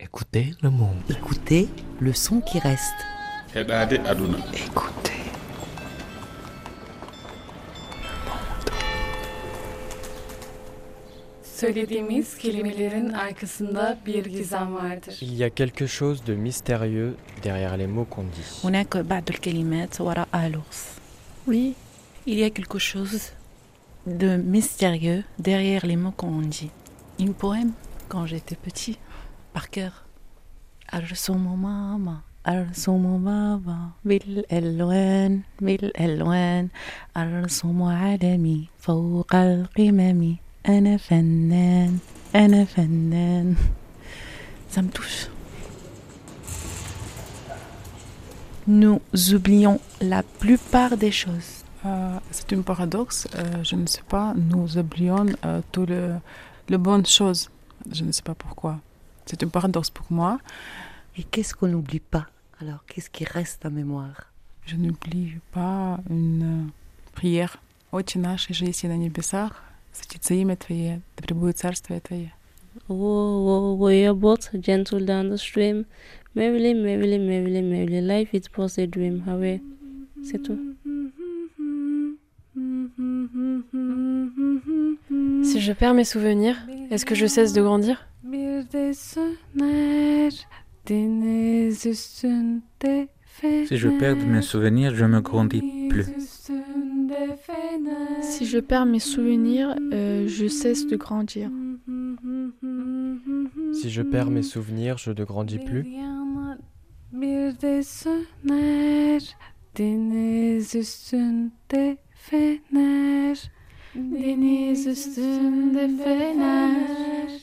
Écoutez le monde. Écoutez le son qui reste. Eh ben, Écoutez. Le monde. Il y a quelque chose de mystérieux derrière les mots qu'on dit. Oui, il y a quelque chose de mystérieux derrière les mots qu'on dit. Un poème quand j'étais petit par cœur. أرسم ماما أرسم بابا بالألوان بالألوان أرسم عالمي فوق القمم أنا فنان أنا فنان Ça me touche. Nous oublions la plupart des choses. Euh, c'est un paradoxe. euh, je ne sais pas. Nous oublions euh, tout le, le bonnes choses. Je ne sais pas pourquoi. C'est un paradoxe pour moi. Et qu'est-ce qu'on n'oublie pas Alors, qu'est-ce qui reste en mémoire Je n'oublie pas une euh, prière. Отче наш, же есть на небесах, светится имя Твое, да пребудет царствие Твое. Whoa, whoa, whoa, your boat gentle down the stream. Merrily, merrily, merrily, merrily, life is but a dream. Hurry. C'est tout. Si je perds mes souvenirs, est-ce que je cesse de grandir Bir de söner deniz üstünde fener. Si je perds mes souvenirs, je me grandis plus. Si je perds mes souvenirs, euh, je cesse de grandir. Si je perds mes souvenirs, je ne grandis plus.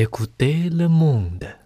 Écoutez le monde.